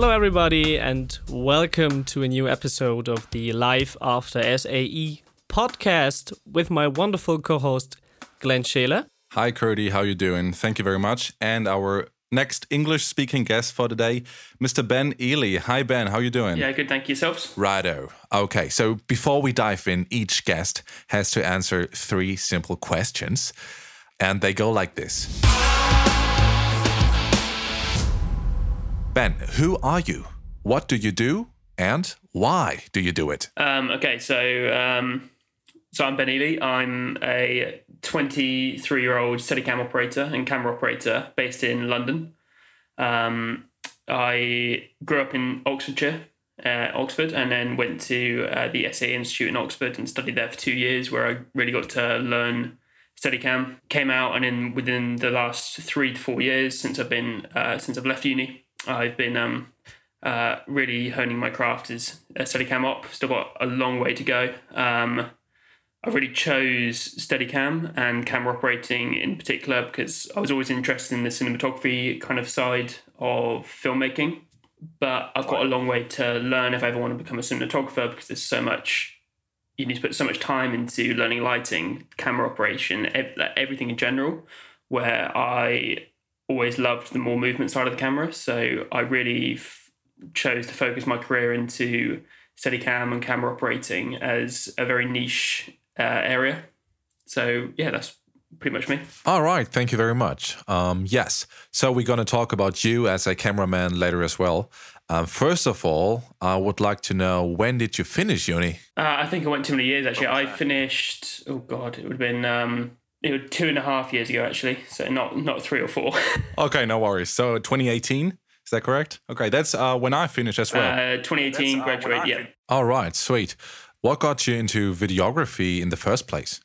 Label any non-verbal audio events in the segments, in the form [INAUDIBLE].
Hello, everybody, and welcome to a new episode of the Life After SAE podcast with my wonderful co-host Glenn Shaler. Hi, Curdy. How you doing? Thank you very much. And our next English-speaking guest for today, Mr. Ben Ely. Hi, Ben. How you doing? Yeah, good. Thank you, yourselves. Righto. Okay, so before we dive in, each guest has to answer three simple questions, and they go like this. Ben, who are you? What do you do? And why do you do it? Um, okay, so um, so I'm Ben Ely. I'm a 23 year old Steadicam operator and camera operator based in London. Um, I grew up in Oxfordshire, uh, Oxford, and then went to uh, the SAE Institute in Oxford and studied there for two years, where I really got to learn Steadicam. Came out, and then within the last three to four years since I've been uh, since I've left uni, I've been um, uh, really honing my craft as a Steadicam op. Still got a long way to go. Um, I really chose Steadicam and camera operating in particular because I was always interested in the cinematography kind of side of filmmaking. But I've got a long way to learn if I ever want to become a cinematographer because there's so much you need to put so much time into learning lighting, camera operation, everything in general. Where I always loved the more movement side of the camera. So I really f- chose to focus my career into Steadicam and camera operating as a very niche uh, area. So yeah, that's pretty much me. All right, thank you very much. Um, yes, so we're going to talk about you as a cameraman later as well. Um, first of all, I would like to know when did you finish uni? Uh, I think I went too many years actually. I finished. Oh God, it would have been um, it was two and a half years ago, actually. So not not three or four. [LAUGHS] okay, no worries. So 2018, is that correct? Okay, that's uh, when I finished as well. Uh, 2018 uh, graduate. Yeah. All right, sweet. What got you into videography in the first place?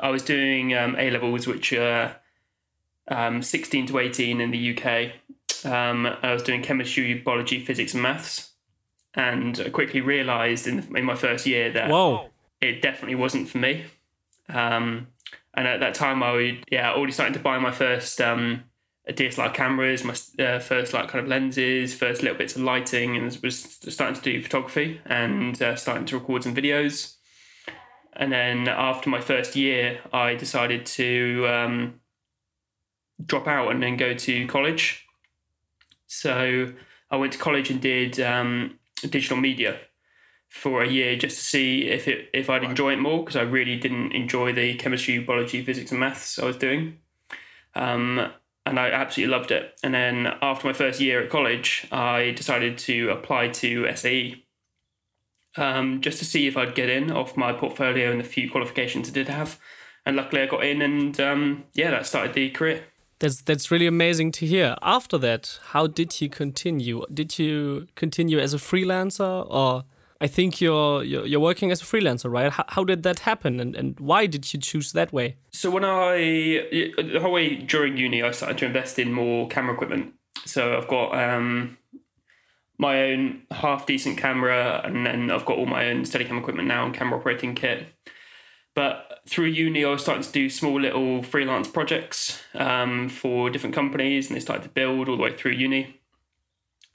I was doing um, A levels, which are um, 16 to 18 in the UK. Um, I was doing chemistry, biology, physics, and maths, and I quickly realised in, in my first year that Whoa. it definitely wasn't for me. Um, and at that time, I would yeah already starting to buy my first um, DSLR cameras, my uh, first like kind of lenses, first little bits of lighting, and was starting to do photography and uh, starting to record some videos. And then after my first year, I decided to um, drop out and then go to college. So I went to college and did um, digital media for a year just to see if it if I'd enjoy it more because I really didn't enjoy the chemistry, biology, physics, and maths I was doing, um, and I absolutely loved it. And then after my first year at college, I decided to apply to SAE. Um, just to see if I'd get in off my portfolio and the few qualifications I did have, and luckily I got in, and um, yeah, that started the career. That's that's really amazing to hear. After that, how did you continue? Did you continue as a freelancer or? I think you're, you're, working as a freelancer, right? How, how did that happen, and, and why did you choose that way? So when I the whole way during uni, I started to invest in more camera equipment. So I've got um, my own half decent camera, and then I've got all my own Steadicam equipment now and camera operating kit. But through uni, I was starting to do small little freelance projects um, for different companies, and they started to build all the way through uni.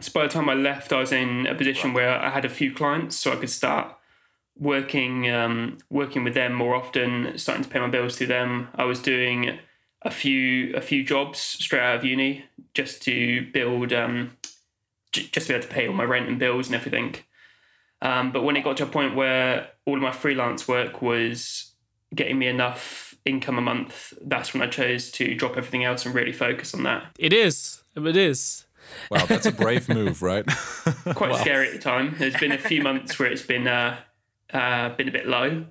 So by the time I left, I was in a position where I had a few clients, so I could start working um, working with them more often, starting to pay my bills through them. I was doing a few a few jobs straight out of uni just to build um, j- just to be able to pay all my rent and bills and everything. Um, but when it got to a point where all of my freelance work was getting me enough income a month, that's when I chose to drop everything else and really focus on that. It is. It is. Wow, that's a brave move, right? [LAUGHS] Quite wow. scary at the time. There's been a few months where it's been uh, uh, been a bit low,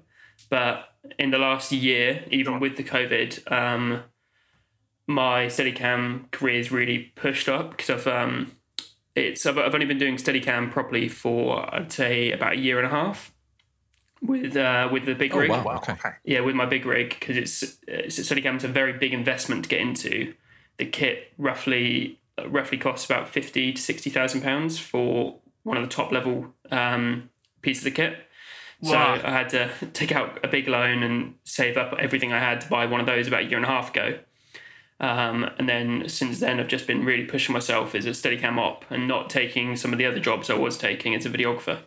but in the last year, even with the COVID, um, my Steadicam career is really pushed up because I've um, it's I've, I've only been doing Steadicam properly for I'd say about a year and a half with uh, with the big oh, rig. Wow, okay. Yeah, with my big rig because it's, it's Steadicam's a very big investment to get into. The kit roughly roughly costs about fifty to sixty thousand pounds for one of the top level um, pieces of kit. So wow. I had to [LAUGHS] take out a big loan and save up everything I had to buy one of those about a year and a half ago. Um, and then since then, I've just been really pushing myself as a Steadicam op and not taking some of the other jobs I was taking as a videographer,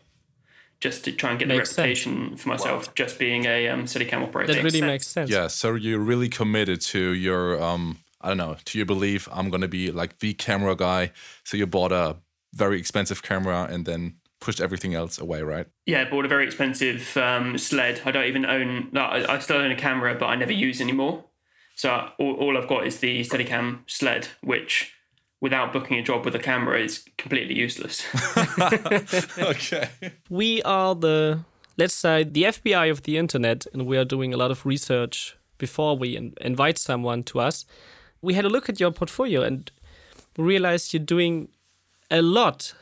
just to try and get Makes the reputation for myself, just being a um, Steadicam operator. That really makes sense. Yeah, so you're really committed to your um I don't know, to your belief I'm gonna be like the camera guy. So you bought a very expensive camera and then pushed everything else away, right? Yeah, I bought a very expensive um, sled. I don't even own. No, I, I still own a camera, but I never use anymore. So all, all I've got is the Steadicam sled, which, without booking a job with a camera, is completely useless. [LAUGHS] [LAUGHS] okay. we are the let's say the FBI of the internet, and we are doing a lot of research before we in- invite someone to us. We had a look at your portfolio and realized you're doing a lot.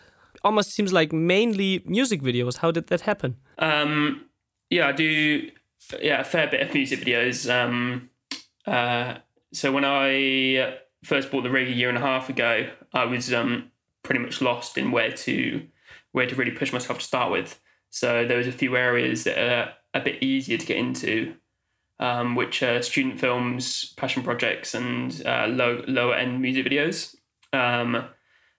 Almost seems like mainly music videos. How did that happen? Um, yeah, I do. Yeah, a fair bit of music videos. Um, uh, so when I first bought the rig a year and a half ago, I was um, pretty much lost in where to where to really push myself to start with. So there was a few areas that are a bit easier to get into, um, which are student films, passion projects, and uh, low lower end music videos. Um,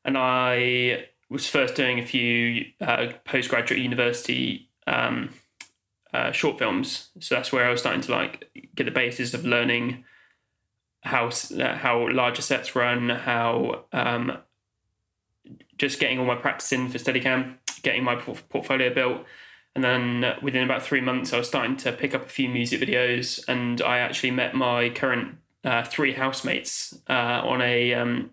and I was first doing a few uh, postgraduate university um, uh, short films. So that's where I was starting to like get the basis of learning how uh, how larger sets run, how um, just getting all my practice in for Steadicam, getting my portfolio built. And then uh, within about three months, I was starting to pick up a few music videos, and I actually met my current uh, three housemates uh, on a um,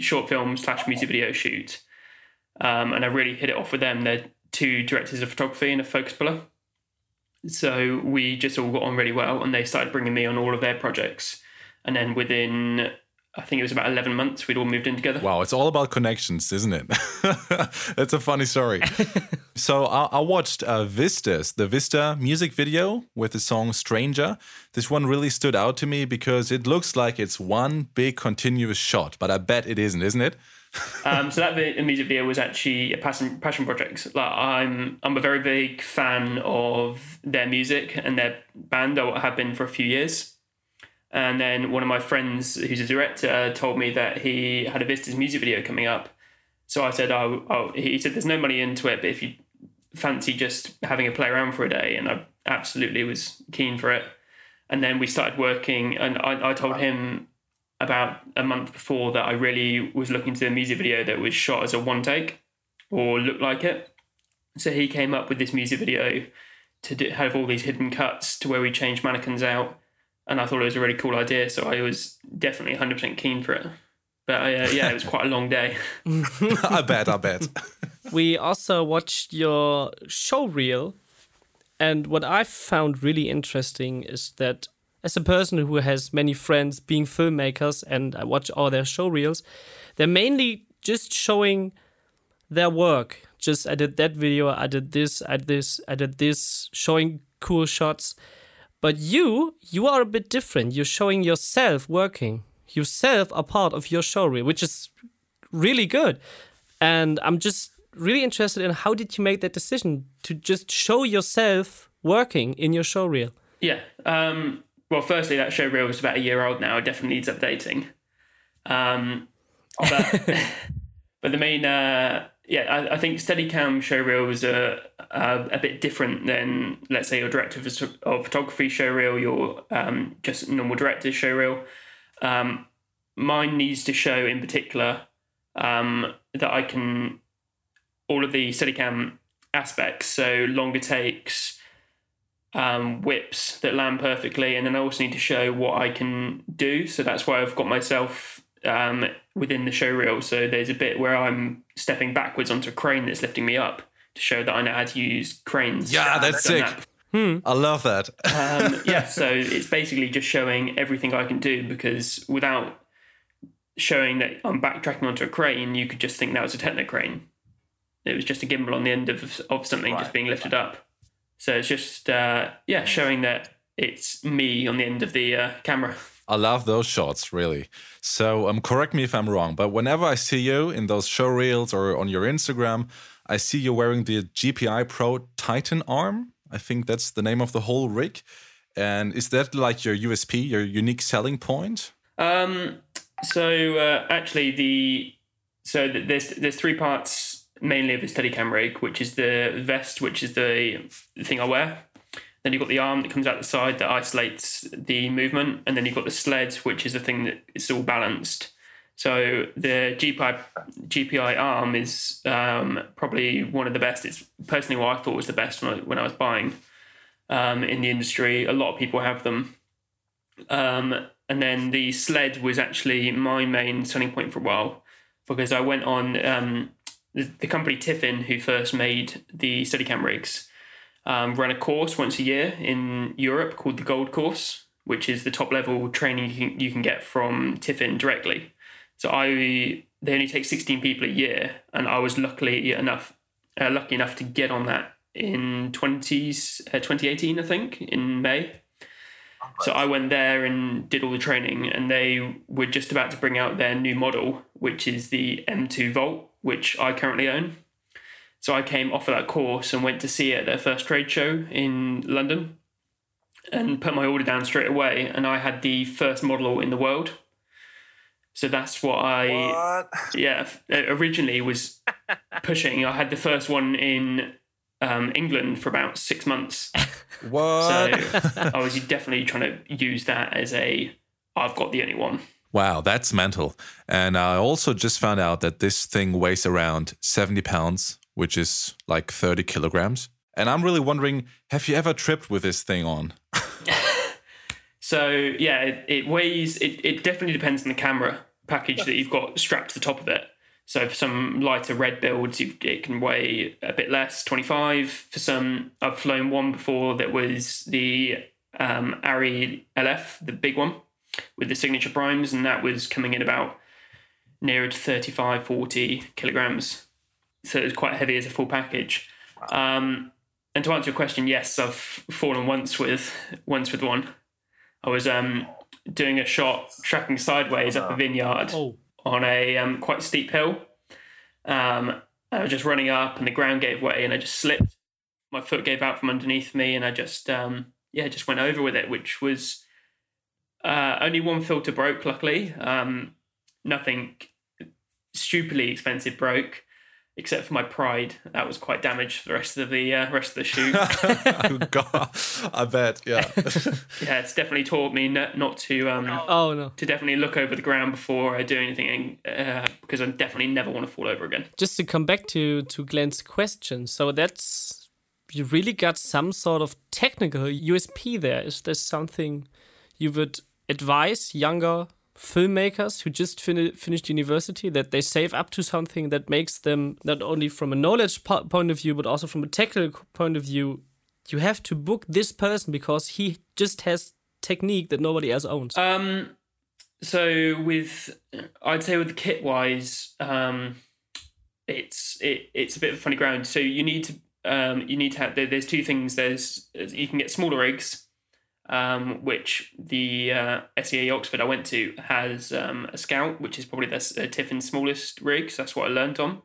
short film slash music video shoot, um, and I really hit it off with them. They're two directors of photography and a focus puller, so we just all got on really well, and they started bringing me on all of their projects. And then within, I think it was about eleven months, we'd all moved in together. Wow, it's all about connections, isn't it? [LAUGHS] That's a funny story. [LAUGHS] so I, I watched uh, Vistas, the Vista music video with the song Stranger. This one really stood out to me because it looks like it's one big continuous shot, but I bet it isn't, isn't it? [LAUGHS] um, so that vi- music video was actually a passion passion project. Like I'm I'm a very big fan of their music and their band. I have been for a few years. And then one of my friends, who's a director, told me that he had a Vistas music video coming up. So I said, "Oh, oh." He said, "There's no money into it, but if you fancy just having a play around for a day," and I absolutely was keen for it. And then we started working, and I, I told him about a month before that I really was looking to a music video that was shot as a one take or looked like it. So he came up with this music video to do, have all these hidden cuts to where we changed mannequins out. And I thought it was a really cool idea. So I was definitely 100% keen for it. But uh, yeah, it was quite a long day. [LAUGHS] [LAUGHS] I bet, I bet. [LAUGHS] we also watched your show reel and what i found really interesting is that as a person who has many friends being filmmakers and i watch all their show reels they're mainly just showing their work just i did that video i did this i did this i did this showing cool shots but you you are a bit different you're showing yourself working yourself a part of your show reel which is really good and i'm just really interested in how did you make that decision to just show yourself working in your show reel Yeah. Um, well, firstly, that show reel is about a year old now. It definitely needs updating. Um, but, [LAUGHS] [LAUGHS] but the main, uh, yeah, I, I think Steadicam show reel was a, a, bit different than, let's say, your director of, of photography show reel, your um, just normal director's show reel. Um, mine needs to show, in particular, um, that I can all of the Steadicam aspects, so longer takes, um, whips that land perfectly, and then I also need to show what I can do. So that's why I've got myself um, within the show reel. So there's a bit where I'm stepping backwards onto a crane that's lifting me up to show that I know how to use cranes. Yeah, that's I've sick. that. I love that. Um, [LAUGHS] yeah, so it's basically just showing everything I can do because without showing that I'm backtracking onto a crane, you could just think that was a techno crane. It was just a gimbal on the end of of something just being lifted up. So it's just uh, yeah, showing that it's me on the end of the uh, camera. I love those shots, really. So, um, correct me if I'm wrong, but whenever I see you in those show reels or on your Instagram, I see you wearing the GPI Pro Titan arm. I think that's the name of the whole rig. And is that like your USP, your unique selling point? Um, so uh, actually, the so th- there's there's three parts mainly of the Steadicam rig, which is the vest, which is the thing I wear. Then you've got the arm that comes out the side that isolates the movement, and then you've got the sled, which is the thing that is all balanced. So the GPI GPI arm is um, probably one of the best. It's personally what I thought was the best when I, when I was buying um, in the industry. A lot of people have them. Um, and then the sled was actually my main selling point for a while because I went on um, the, the, company Tiffen, who first made the Steadicam rigs, um, ran a course once a year in Europe called the Gold Course, which is the top level training you can, you can get from Tiffen directly. So I they only take 16 people a year, and I was luckily enough uh, lucky enough to get on that in 20s, uh, 2018, I think, in May. So I went there and did all the training, and they were just about to bring out their new model, which is the M2 Volt, which I currently own. So I came off of that course and went to see it at their first trade show in London and put my order down straight away. And I had the first model in the world. So that's what I, what? yeah, originally was [LAUGHS] pushing. I had the first one in um, England for about six months. [LAUGHS] What? So I was definitely trying to use that as a I've got the only one. Wow, that's mental. And I also just found out that this thing weighs around 70 pounds, which is like 30 kilograms. And I'm really wondering have you ever tripped with this thing on? [LAUGHS] so, yeah, it, it weighs, it, it definitely depends on the camera package that you've got strapped to the top of it. So for some lighter red builds, it can weigh a bit less, 25. For some, I've flown one before that was the um, ARRI LF, the big one with the signature primes, and that was coming in about nearer to 35, 40 kilograms. So it was quite heavy as a full package. Um, and to answer your question, yes, I've fallen once with once with one. I was um, doing a shot tracking sideways up a vineyard. Oh on a um, quite steep hill. Um, I was just running up, and the ground gave way, and I just slipped. My foot gave out from underneath me, and I just um, yeah, just went over with it, which was uh, only one filter broke. Luckily, um, nothing stupidly expensive broke except for my pride. That was quite damaged for the rest of the uh, rest of the shoot. [LAUGHS] oh God, I bet. Yeah. [LAUGHS] yeah, it's definitely taught me not, not to um oh no to definitely look over the ground before I do anything uh, because I definitely never want to fall over again. Just to come back to to Glenn's question, so that's you really got some sort of technical USP there. Is there something you would advise younger filmmakers who just fin finished university that they save up to something that makes them not only from a knowledge po point of view but also from a technical point of view you have to book this person because he just has technique that nobody else owns. Um so with i'd say with kit wise um it's it, it's a bit of funny ground. So you need to um you need to have there's two things. There's you can get smaller rigs um, which the uh, SAE Oxford I went to has um, a Scout, which is probably the uh, Tiffen's smallest rig. So that's what I learned on.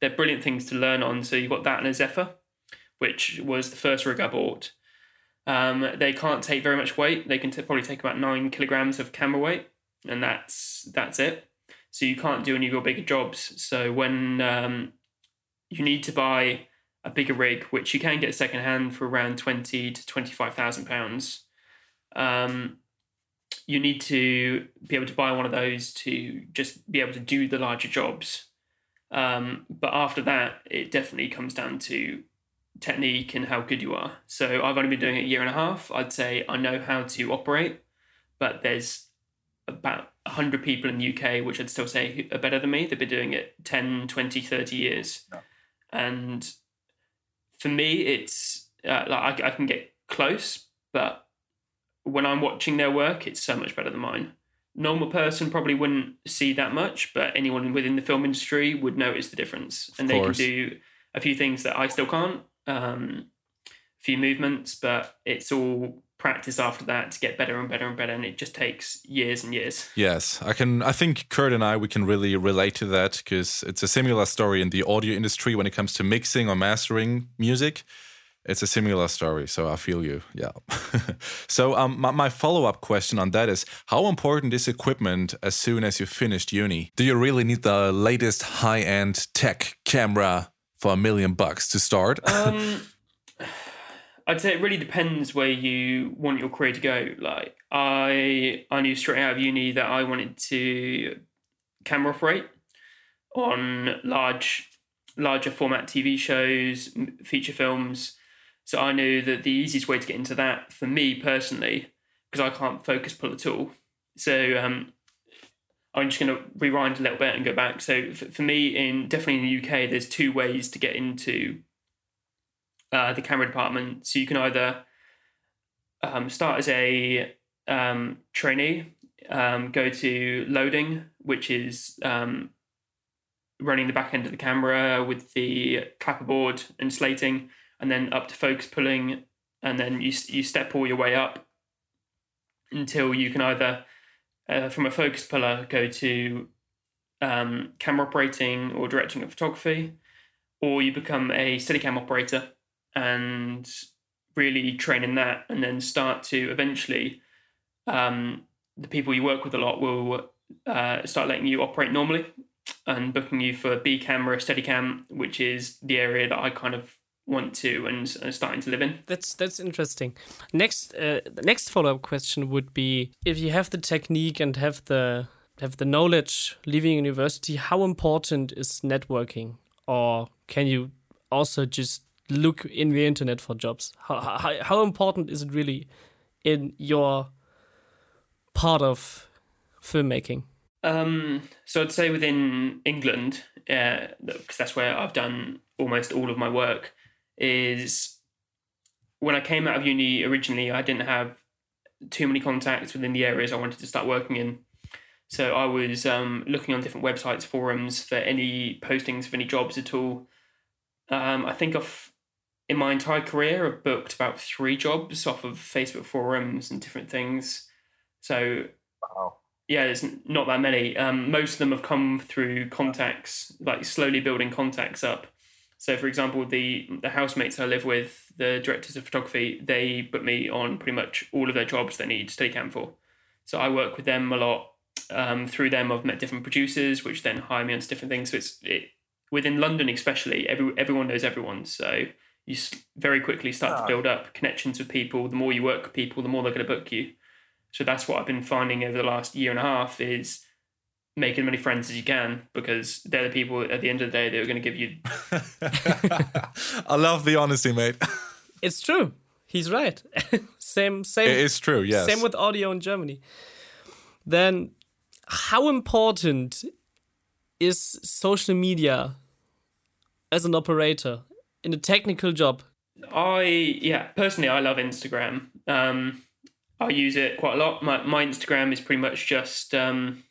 They're brilliant things to learn on. So you've got that and a Zephyr, which was the first rig I bought. Um, they can't take very much weight. They can t- probably take about nine kilograms of camera weight, and that's that's it. So you can't do any of your bigger jobs. So when um, you need to buy a bigger rig, which you can get second hand for around twenty to twenty five thousand pounds, um, you need to be able to buy one of those to just be able to do the larger jobs. Um, but after that, it definitely comes down to technique and how good you are. So I've only been doing it a year and a half. I'd say I know how to operate, but there's about 100 people in the UK, which I'd still say are better than me. They've been doing it 10, 20, 30 years. Yeah. And for me, it's uh, like I, I can get close, but when I'm watching their work, it's so much better than mine. Normal person probably wouldn't see that much, but anyone within the film industry would notice the difference, and they can do a few things that I still can't. Um, a few movements, but it's all practice after that to get better and better and better and it just takes years and years yes i can i think kurt and i we can really relate to that because it's a similar story in the audio industry when it comes to mixing or mastering music it's a similar story, so I feel you. Yeah. [LAUGHS] so um, my, my follow up question on that is how important is equipment as soon as you finished uni? Do you really need the latest high end tech camera for a million bucks to start? [LAUGHS] Um, I'd say it really depends where you want your career to go. Like I, I knew straight out of uni that I wanted to camera operate on large, larger format TV shows, feature films so I knew that the easiest way to get into that for me personally, because I can't focus pull at all. So um, I'm just going to rewind a little bit and go back. So for, for me, in definitely in the UK, there's two ways to get into uh, the camera department. So you can either um, start as a um, trainee, um, go to loading, which is um, running the back end of the camera with the clapperboard and slating and then up to focus pulling, and then you you step all your way up until you can either uh, from a focus puller go to um, camera operating or directing of photography, or you become a Steadicam operator and really train in that, and then start to eventually um, the people you work with a lot will uh, start letting you operate normally and booking you for B camera, Steadicam, which is the area that I kind of want to and are starting to live in. That's that's interesting. Next, uh, the next follow up question would be: if you have the technique and have the have the knowledge leaving university, how important is networking, or can you also just look in the internet for jobs? How how, how important is it really in your part of filmmaking? Um, so I'd say within England, because uh, that's where I've done almost all of my work is when I came out of uni originally, I didn't have too many contacts within the areas I wanted to start working in. So I was um, looking on different websites, forums for any postings for any jobs at all. Um, I think I've, in my entire career, I've booked about three jobs off of Facebook forums and different things. So, wow. yeah, there's not that many. Um, most of them have come through contacts, like slowly building contacts up. So, for example, the the housemates I live with, the directors of photography, they put me on pretty much all of their jobs they need Steadicam for. So I work with them a lot. Um, through them, I've met different producers, which then hire me onto different things. So it's it, within London, especially, every everyone knows everyone. So you very quickly start to ah. build up connections with people. The more you work with people, the more they're going to book you. So that's what I've been finding over the last year and a half is make as many friends as you can because they're the people at the end of the day that are going to give you. [LAUGHS] I love the honesty, mate. [LAUGHS] it's true. He's right. [LAUGHS] same, same. It is true. Yes. Same with audio in Germany. Then, how important is social media as an operator in a technical job? I yeah, personally, I love Instagram. Um, I use it quite a lot. My my Instagram is pretty much just um,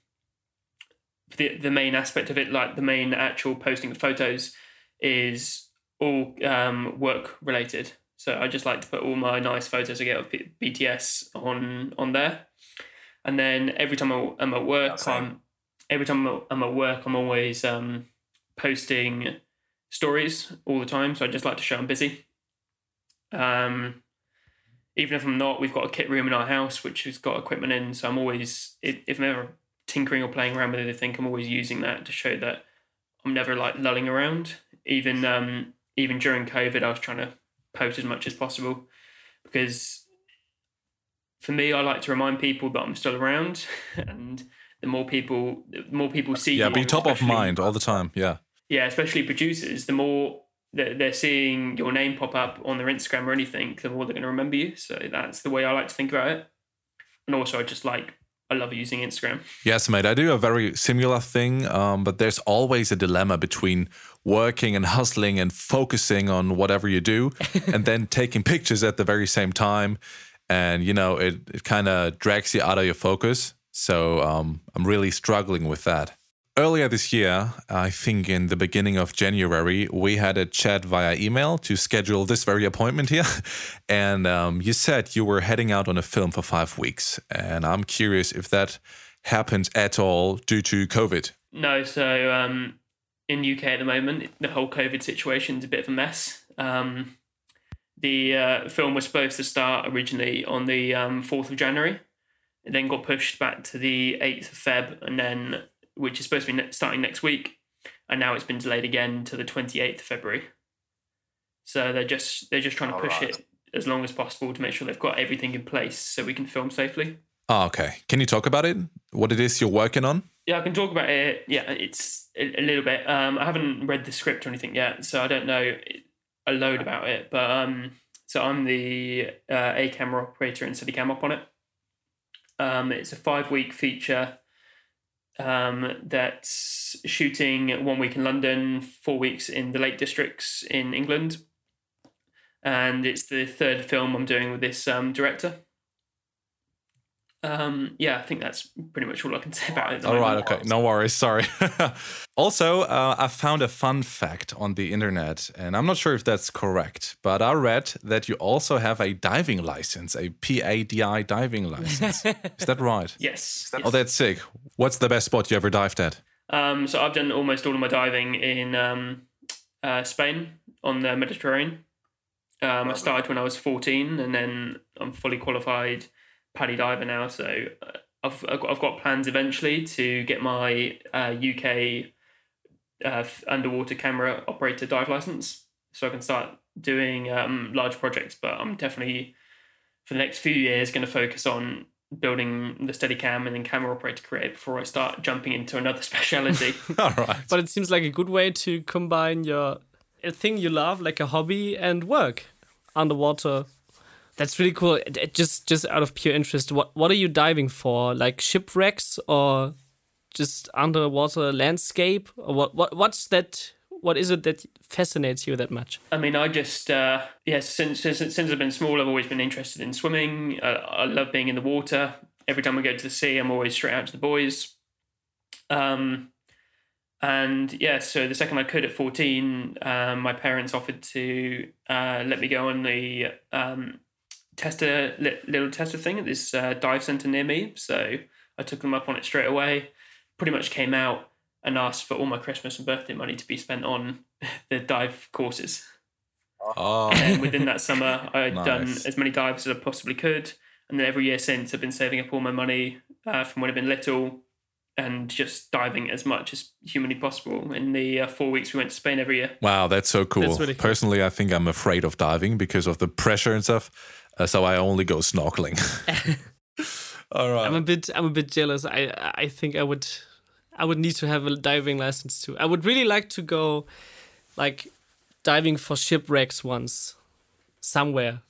the the main aspect of it, like the main actual posting of photos, is all um, work related. So I just like to put all my nice photos I get of BTS on on there, and then every time I'm at work, I'm every time I'm at work, I'm always um, posting stories all the time. So I just like to show I'm busy. Um, even if I'm not, we've got a kit room in our house which has got equipment in. So I'm always if I'm ever tinkering or playing around with it. I think I'm always using that to show that I'm never like lulling around. Even um, even during COVID, I was trying to post as much as possible because for me, I like to remind people that I'm still around, [LAUGHS] and the more people, the more people see. You, yeah, be top of mind all the time. Yeah. Yeah, especially producers. The more that they're seeing your name pop up on their Instagram or anything, the more they're going to remember you. So that's the way I like to think about it. And also, I just like I love using Instagram. Yes, mate. I do a very similar thing, um, but there's always a dilemma between working and hustling and focusing on whatever you do, [LAUGHS] and then taking pictures at the very same time. And you know, it it kind of drags you out of your focus. So um, I'm really struggling with that. Earlier this year, I think in the beginning of January, we had a chat via email to schedule this very appointment here. [LAUGHS] And um, you said you were heading out on a film for five weeks. And I'm curious if that happened at all due to COVID. No, so um, in UK at the moment, the whole COVID situation is a bit of a mess. Um, the uh, film was supposed to start originally on the um, 4th of January. It then got pushed back to the 8th of Feb, and then which is supposed to be starting next week, and now it's been delayed again to the 28th of February. So they're just they're just trying to push right. it as long as possible to make sure they've got everything in place so we can film safely. Oh, okay. Can you talk about it? What it is you're working on? Yeah, I can talk about it. Yeah, it's a, a little bit. Um, I haven't read the script or anything yet, so I don't know a load about it. But um, so I'm the uh, A camera operator and Steadicam op on it. Um, it's a five week feature um, that's shooting one week in London, four weeks in the Lake Districts in England. And it's the third film I'm doing with this um, director. Um, yeah, I think that's pretty much all I can say about it. All right, okay, no worries. Sorry. [LAUGHS] also, uh, I found a fun fact on the internet, and I'm not sure if that's correct, but I read that you also have a diving license, a PADI diving license. [LAUGHS] Is that right? Yes. Oh, that's sick. What's the best spot you ever dived at? Um, so I've done almost all of my diving in um, uh, Spain on the Mediterranean. Um, I started when I was 14, and then I'm fully qualified PADI diver now, so uh, I've I've got plans eventually to get my uh, UK uh, underwater camera operator dive license, so I can start doing um, large projects. But I'm definitely for the next few years going to focus on building the Steadicam and then camera operator career before I start jumping into another [LAUGHS] specialty. [LAUGHS] All right. But it seems like a good way to combine your a thing you love, like a hobby, and work underwater that's really cool. Just just out of pure interest, what what are you diving for? Like shipwrecks or just underwater landscape? Or what what what's that? What is it that fascinates you that much? I mean, I just uh, yeah. Since, since since I've been small, I've always been interested in swimming. Uh, I love being in the water. Every time we go to the sea, I'm always straight out to the boys. Um, and yeah, so the second I could at 14, um, my parents offered to uh, let me go on the um, tester little tester thing at this uh, dive center near me. So I took them up on it straight away. Pretty much came out and asked for all my Christmas and birthday money to be spent on [LAUGHS] the dive courses. Oh. And within that summer, I'd nice. done as many dives as I possibly could. And then every year since, I've been saving up all my money uh, from when I've been little and just diving as much as humanly possible. In the uh, four weeks we went to Spain every year. Wow, that's so cool. That's really cool. Personally, I think I'm afraid of diving because of the pressure and stuff. Uh, so I only go snorkeling. [LAUGHS] All right. I'm a bit I'm a bit jealous. I I think I would I would need to have a diving license too. I would really like to go like diving for shipwrecks once somewhere.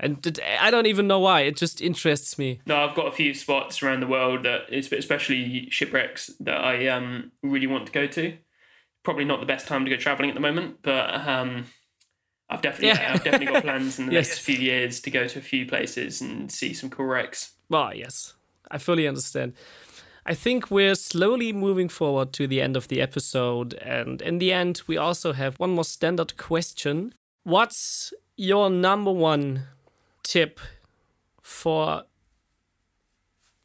And it, I don't even know why. It just interests me. No, I've got a few spots around the world that, especially shipwrecks, that I um, really want to go to. Probably not the best time to go traveling at the moment, but um, I've definitely, yeah. I've definitely got plans in the [LAUGHS] yes. next few years to go to a few places and see some cool wrecks. Well, yes, I fully understand. I think we're slowly moving forward to the end of the episode, and in the end, we also have one more standard question. What's your number one tip for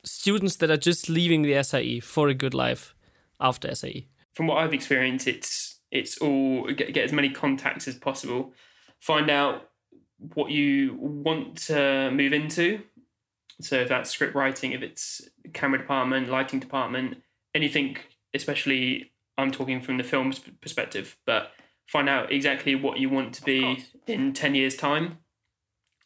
students that are just leaving the SAE for a good life after SAE? From what I've experienced, it's it's all get, get as many contacts as possible find out what you want to move into. So if that's script writing, if it's camera department, lighting department, anything, especially I'm talking from the film's perspective, but find out exactly what you want to be in 10 years time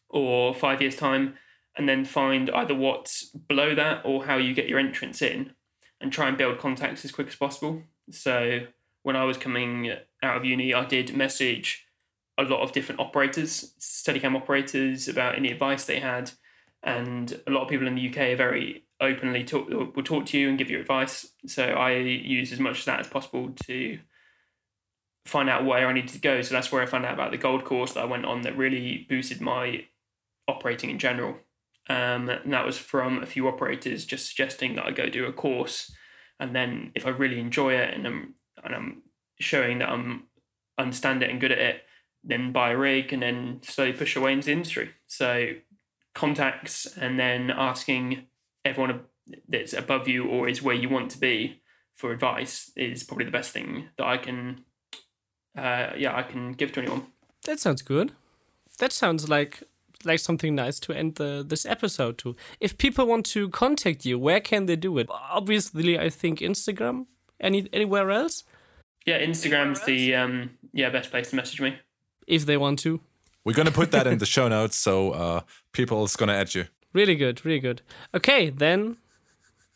or 5 years time and then find either what's below that or how you get your entrance in and try and build contacts as quick as possible. So when I was coming out of uni, I did message a lot of different operators, Steadicam operators, about any advice they had. And a lot of people in the UK are very openly talk, will talk to you and give you advice. So I use as much of that as possible to find out where I needed to go. So that's where I found out about the gold course that I went on that really boosted my operating in general. Um, and that was from a few operators just suggesting that I go do a course, and then if I really enjoy it and I'm and I'm showing that I'm understand it and good at it, then buy a rig and then slowly push away into the industry. So contacts and then asking everyone that's above you or is where you want to be for advice is probably the best thing that I can, uh, yeah, I can give to anyone. That sounds good. that sounds like like something nice to end the this episode to. If people want to contact you, where can they do it? Obviously, I think Instagram. Any anywhere else? Yeah, Instagram's the um, yeah best place to message me. If they want to. We're gonna put that in the [LAUGHS] show notes, so uh, people is gonna add you. Really good, really good. Okay, then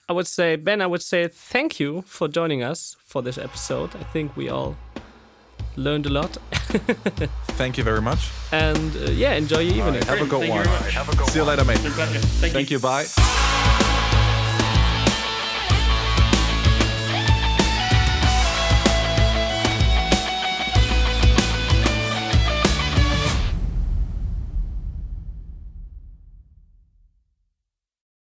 I would say Ben, I would say thank you for joining us for this episode. I think we all learned a lot. [LAUGHS] Thank you very much. And uh, yeah, enjoy your evening. Have a Brilliant. good Thank you one. very much. See you later, mate. It's been a pleasure. Thank, Thank you. you. Bye.